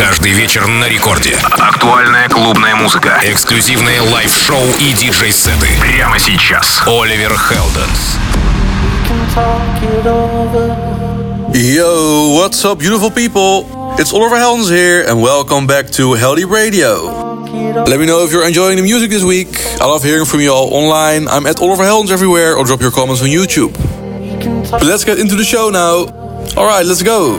Каждый вечер на рекорде. Актуальная клубная музыка. Эксклюзивные лайв-шоу и диджей-сеты. Прямо сейчас. Оливер Хелденс. Yo, what's up, beautiful people? It's Oliver Heldens here, and welcome back to Heldeep Radio. Let me know if you're enjoying the music this week. I love hearing from you all online. I'm at Oliver Heldens everywhere, or drop your comments on YouTube. But let's get into the show now. Alright, let's go.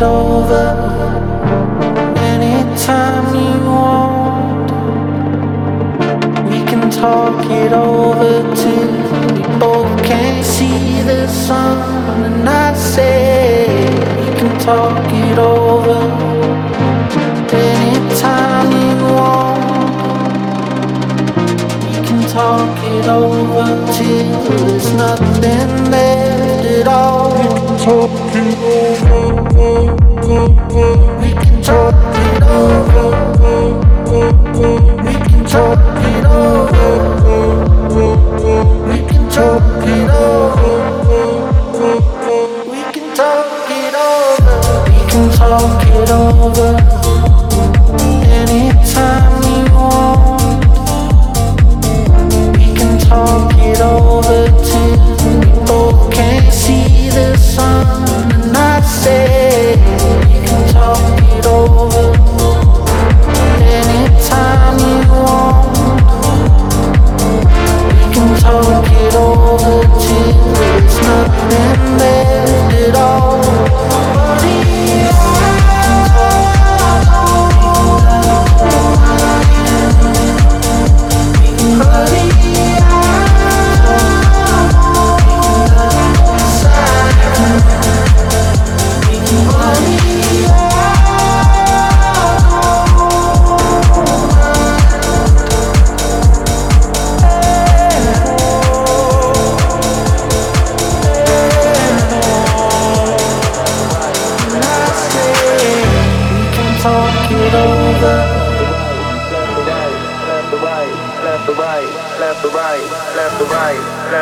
it over anytime you want. We can talk it over till we both can't see the sun. And I say we can talk it over anytime you want. We can talk it over till there's nothing left at all. We can talk it over. We can talk it over.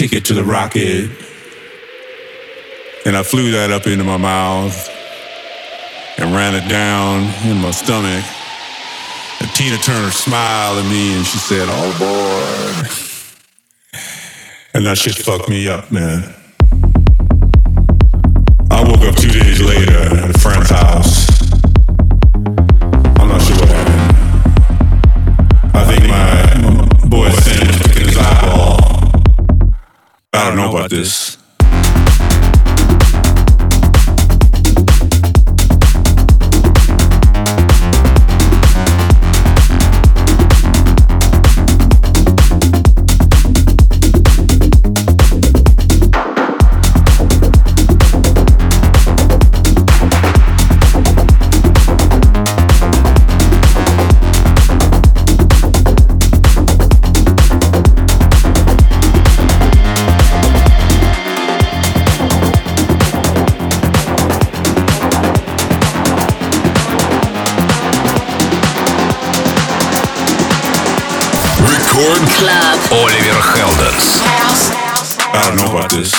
ticket to the rocket. And I flew that up into my mouth and ran it down in my stomach. And Tina Turner smiled at me and she said, oh, All aboard. And that shit fucked me up, man. I woke up two days later at a friend's house. I don't know about this. This.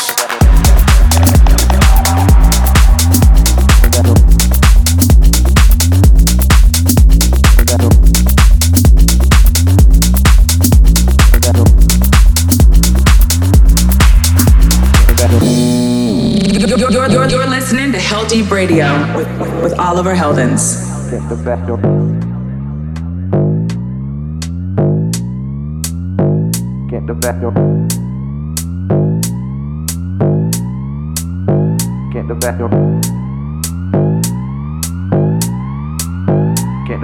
You're, you're, you're, you're listening to Heldeep Radio with, with Oliver Heldens. Get the back door.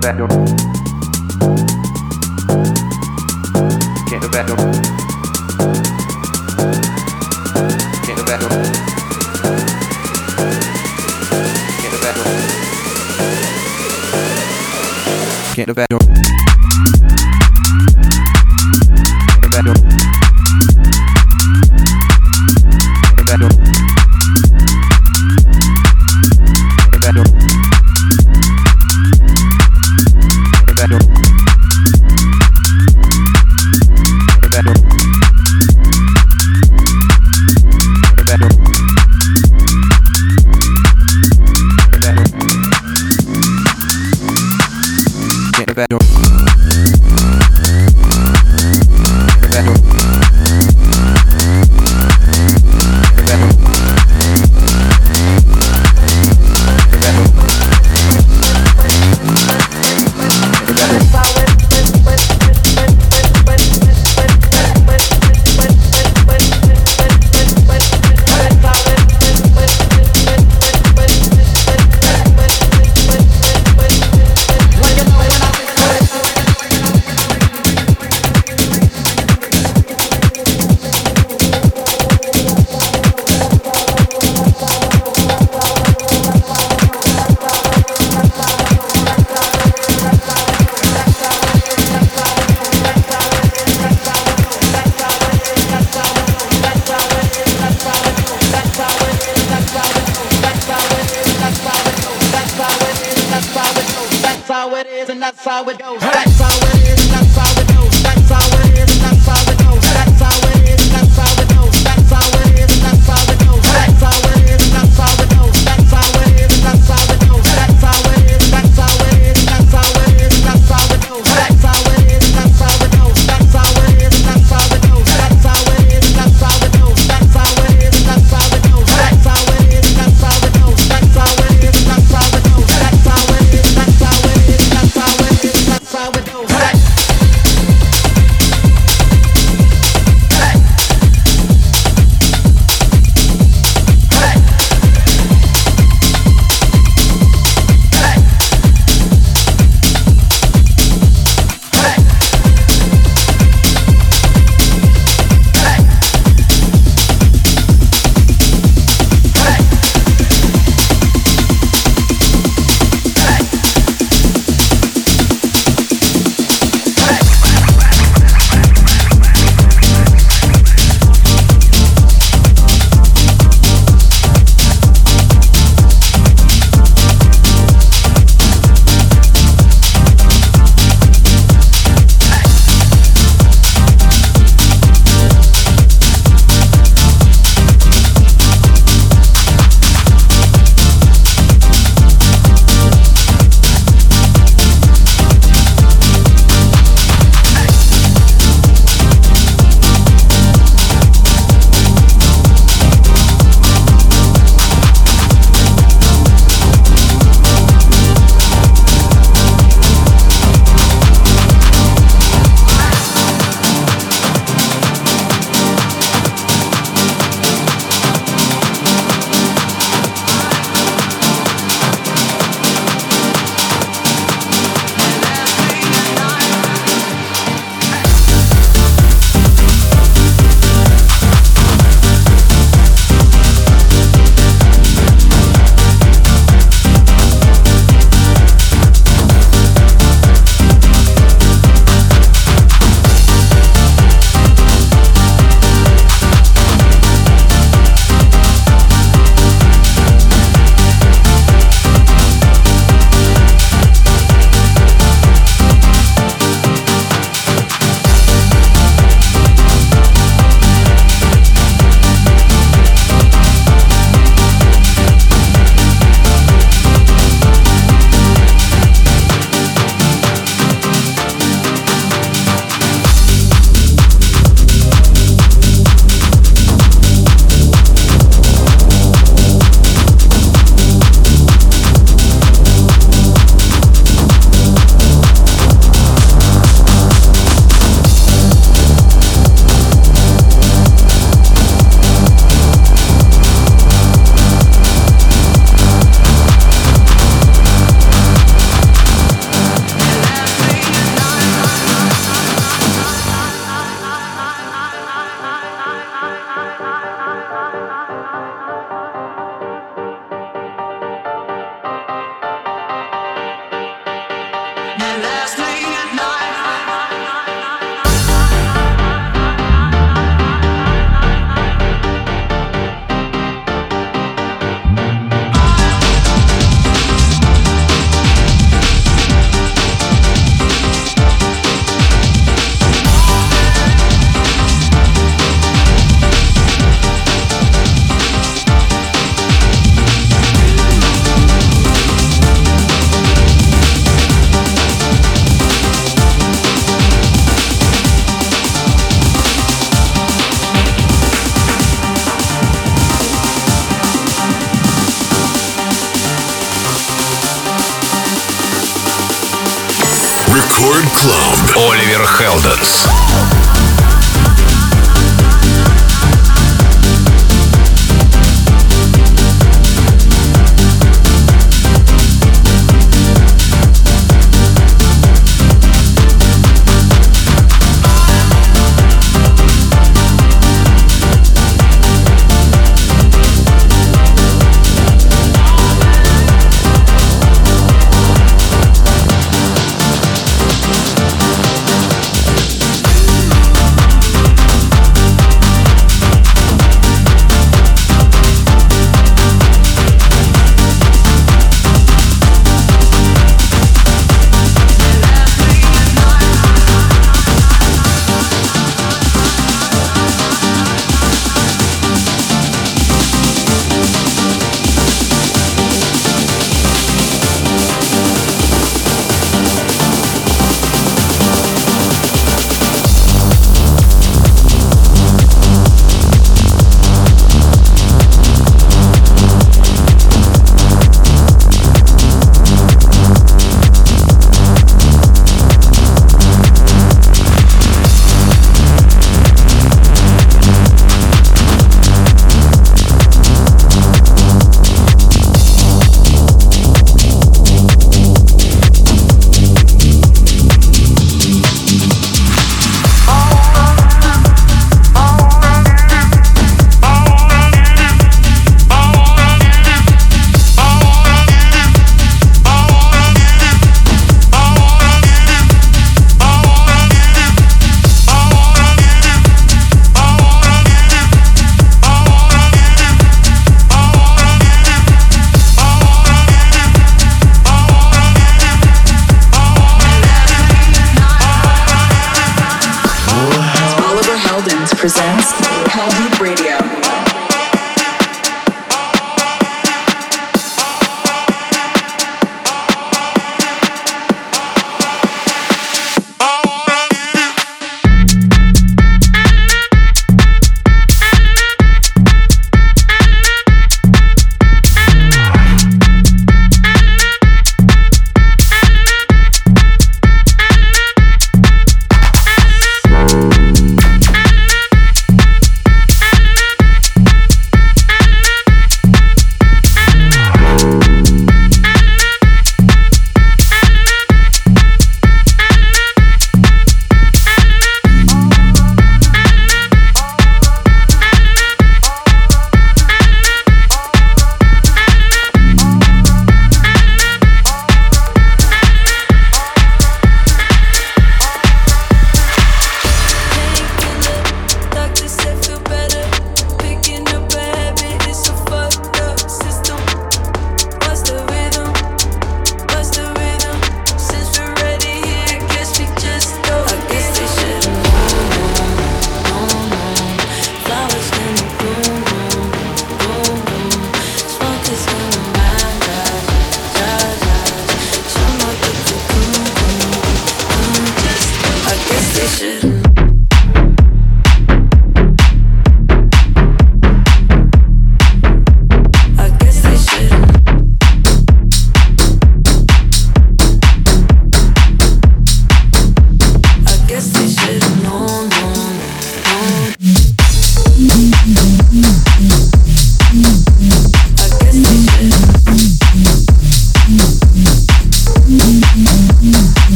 Back door. Door.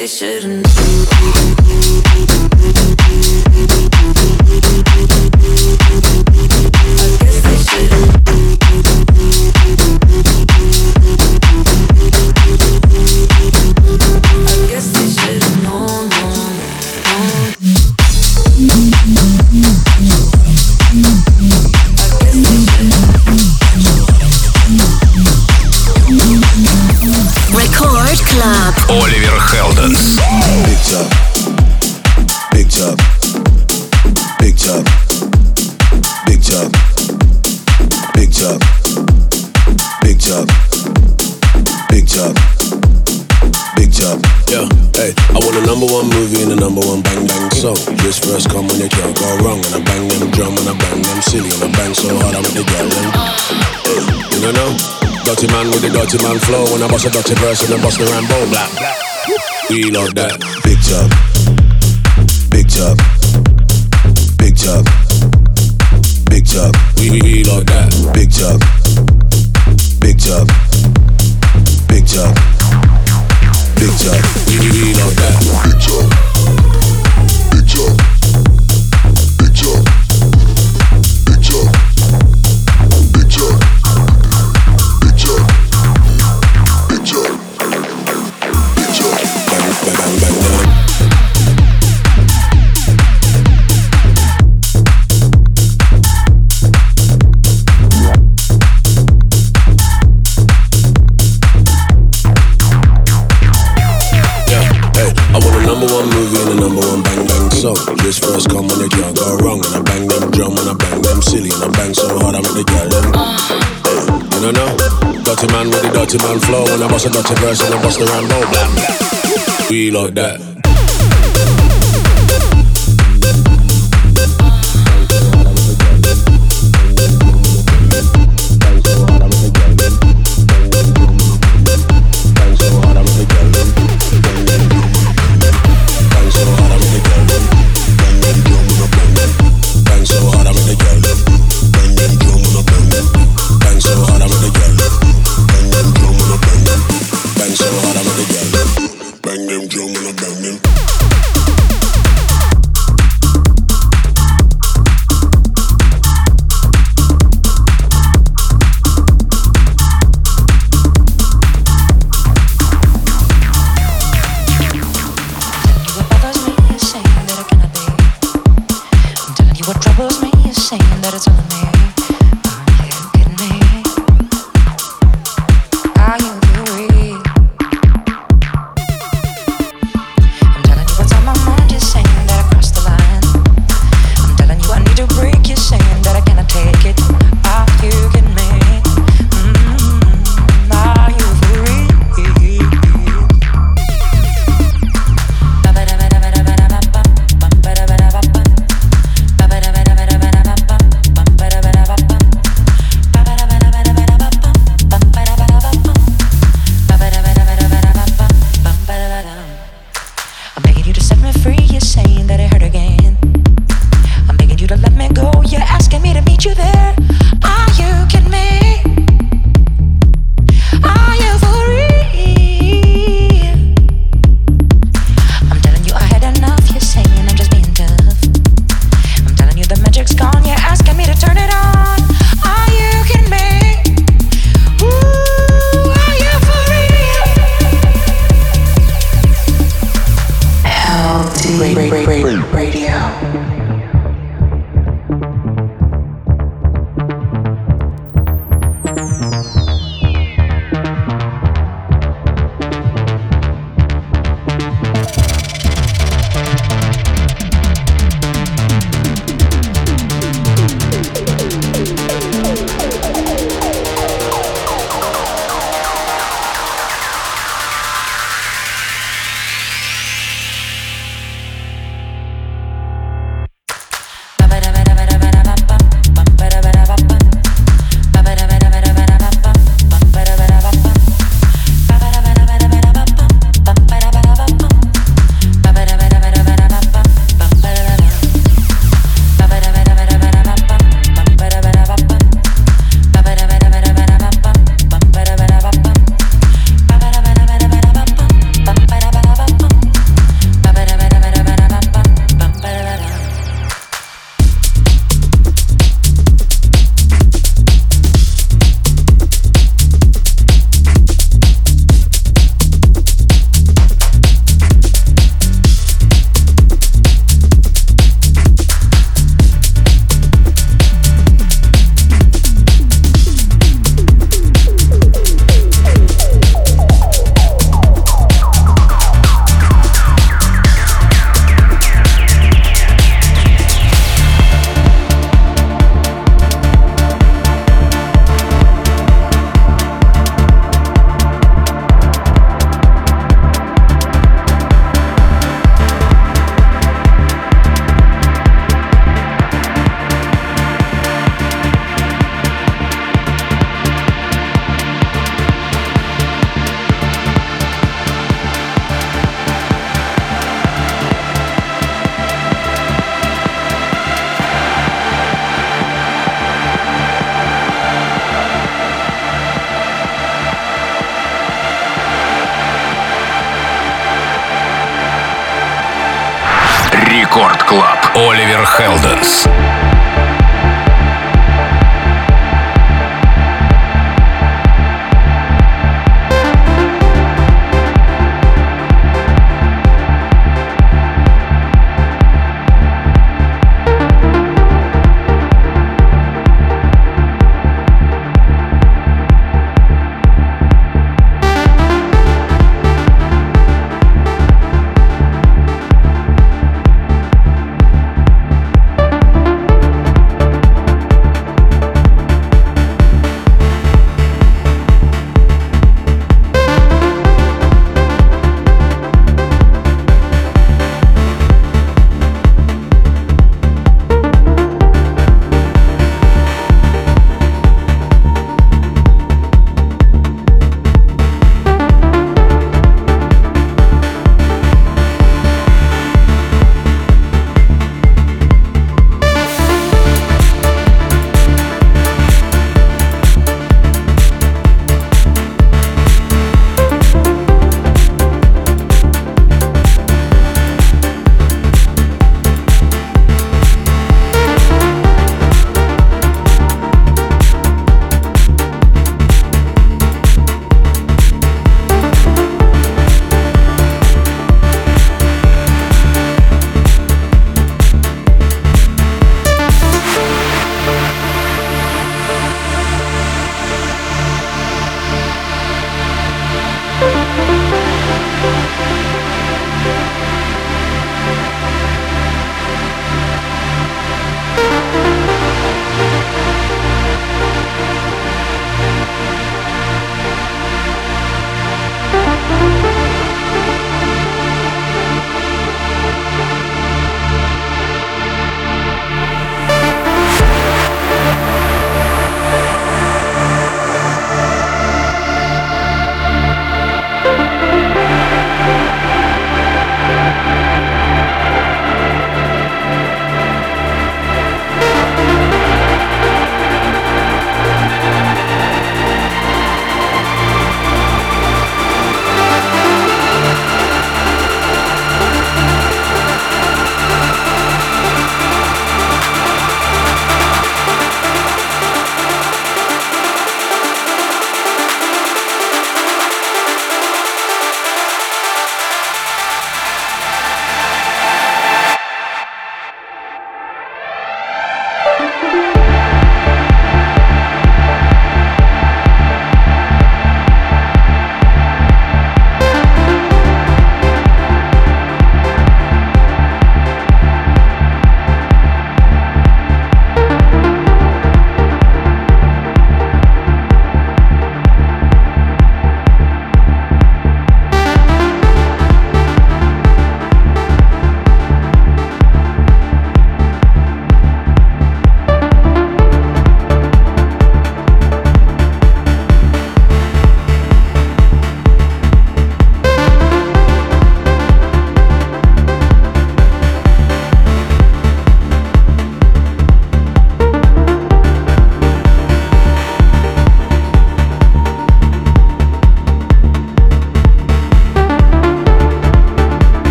they shouldn't do. man flow when I bust a dirty verse and I bust the Rambo black. We love that. Big chub, big chub, big chub, big chub. We, we love that. Big chub. slow. This first come when it can't go wrong. And I bang them drum and I bang them silly. And I bang so hard I make the girl them. Eh, you don't know? Dirty man with the dirty man flow. And I bust a dirty verse and I bust the Rambo. Blah. We like that.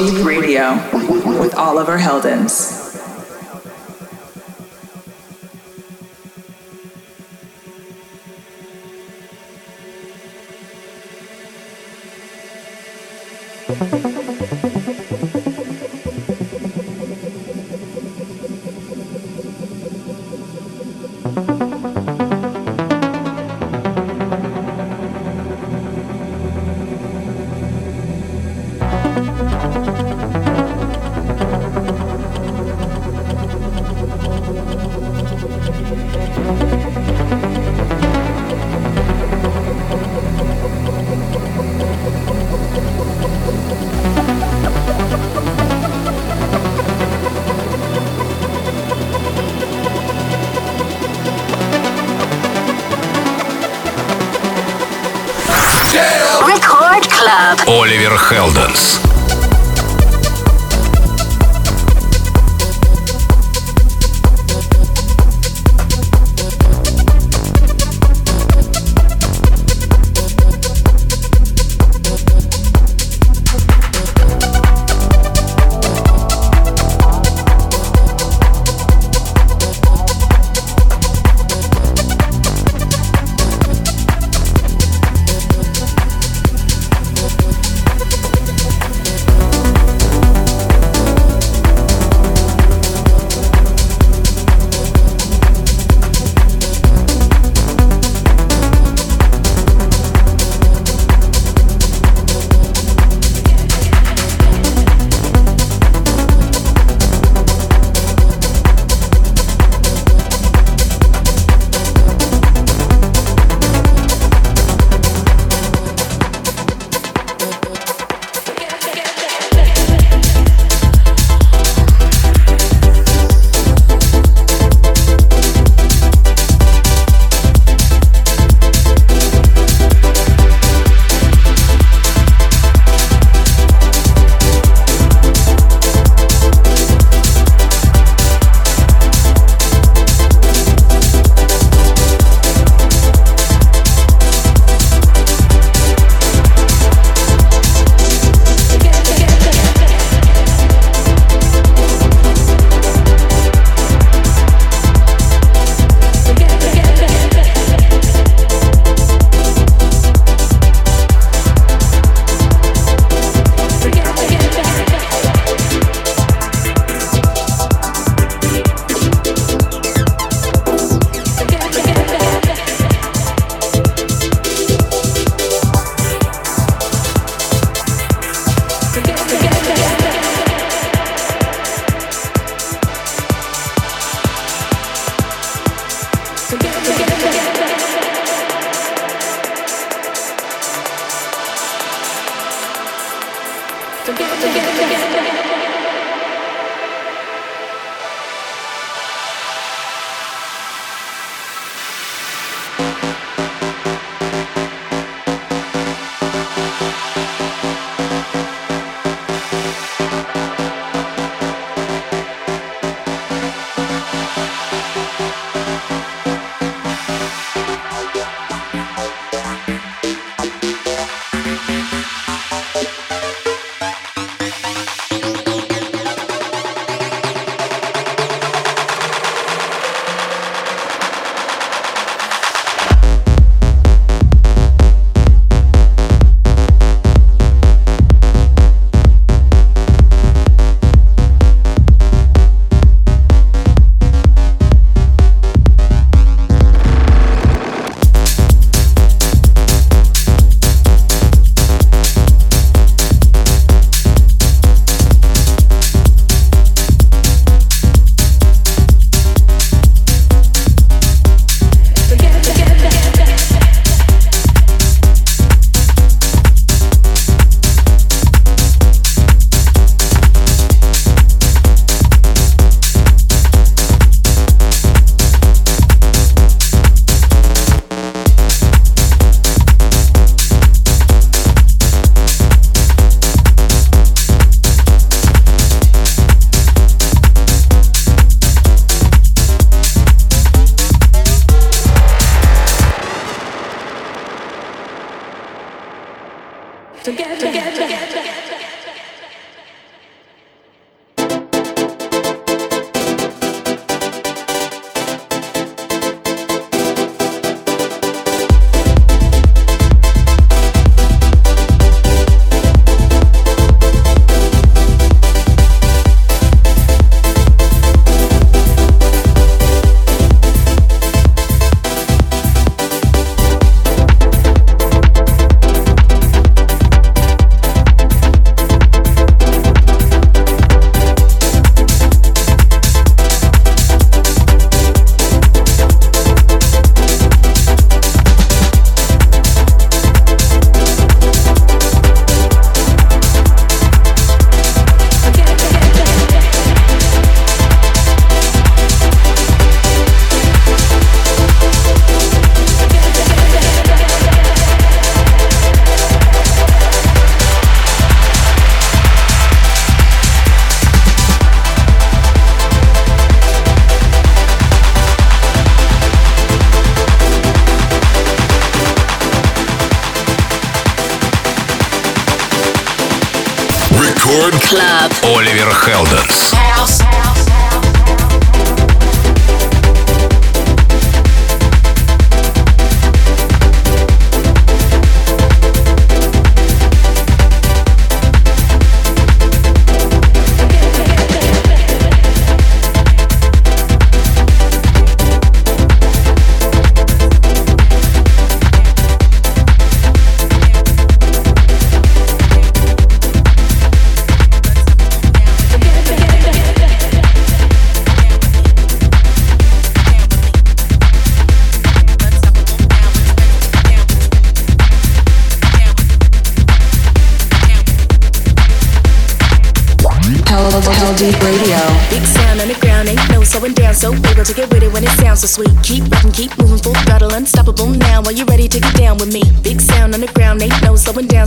Deep Radio with Oliver Heldens. Хелденс.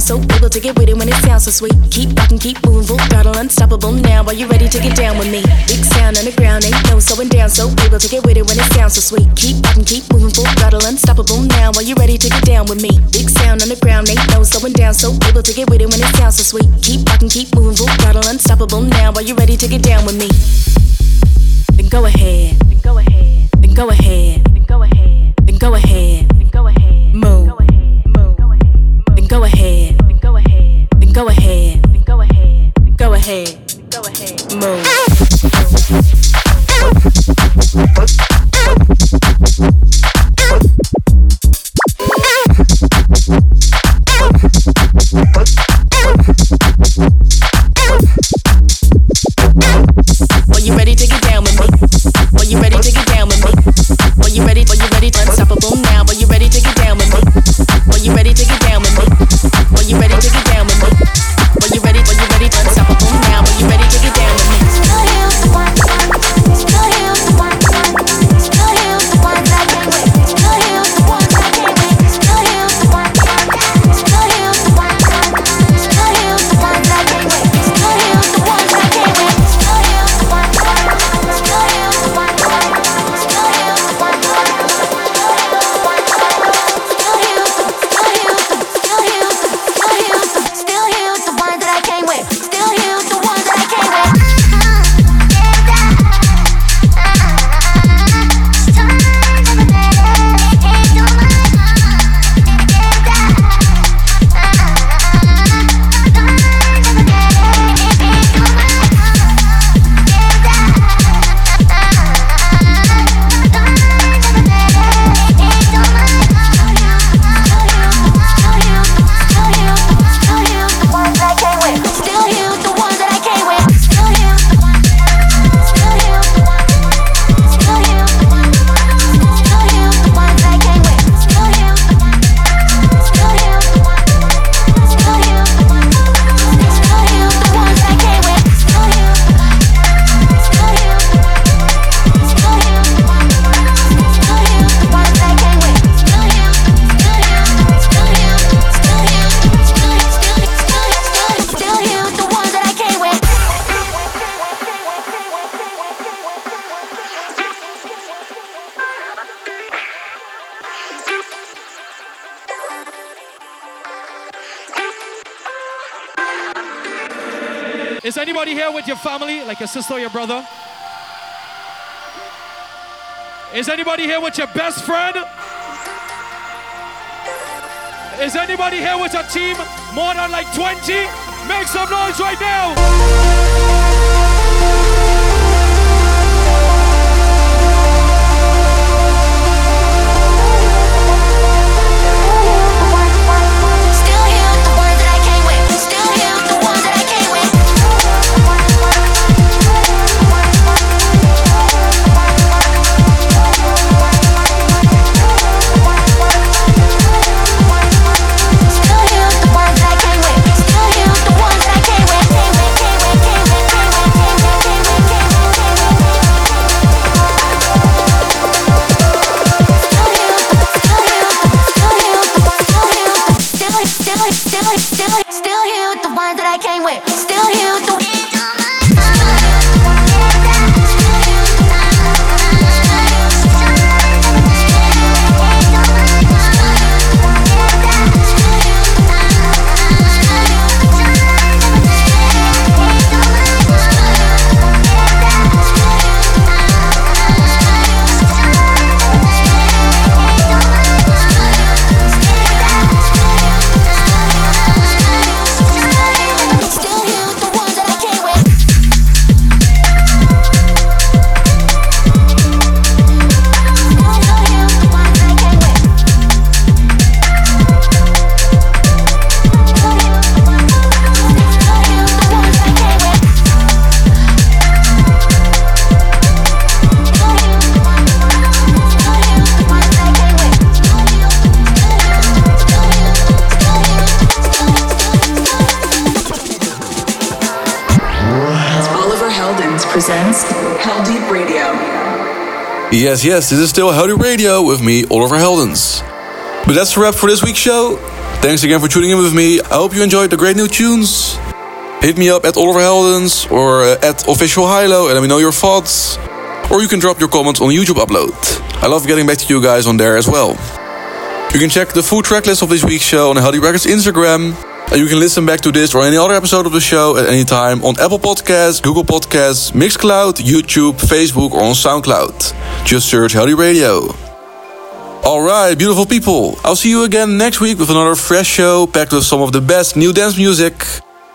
So able to get with it when it sounds so sweet. Keep rocking, keep moving, full throttle, unstoppable. Now, are you ready to get down with me? Big sound underground, ain't no slowing down. So able to get with it when it sounds so sweet. Keep rocking, keep moving, full throttle, unstoppable. Now, are you ready to get down with me? Big sound underground, ain't no slowing down. So able to get with it when it sounds so sweet. Keep rocking, keep moving, full throttle, unstoppable. Now, are you ready to get down with me? Then go ahead. Then go ahead. Then go ahead Then go ahead. Then go ahead. Move. Go ahead. Family, like your sister or your brother? Is anybody here with your best friend? Is anybody here with a team more than like 20? Make some noise right now! Yes, yes, this is still Heldeep Radio with me, Oliver Heldens. But that's a wrap for this week's show. Thanks again for tuning in with me. I hope you enjoyed the great new tunes. Hit me up at Oliver Heldens or uh, at Official Hilo and let me know your thoughts. Or you can drop your comments on the YouTube upload. I love getting back to you guys on there as well. You can check the full track list of this week's show on the Heldeep Records Instagram. You can listen back to this or any other episode of the show at any time on Apple Podcasts, Google Podcasts, Mixcloud, YouTube, Facebook, or on SoundCloud. Just search Heldeep Radio. Alright, beautiful people. I'll see you again next week with another fresh show packed with some of the best new dance music.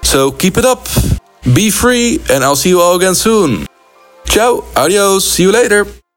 So keep it up, be free, and I'll see you all again soon. Ciao, adios, see you later.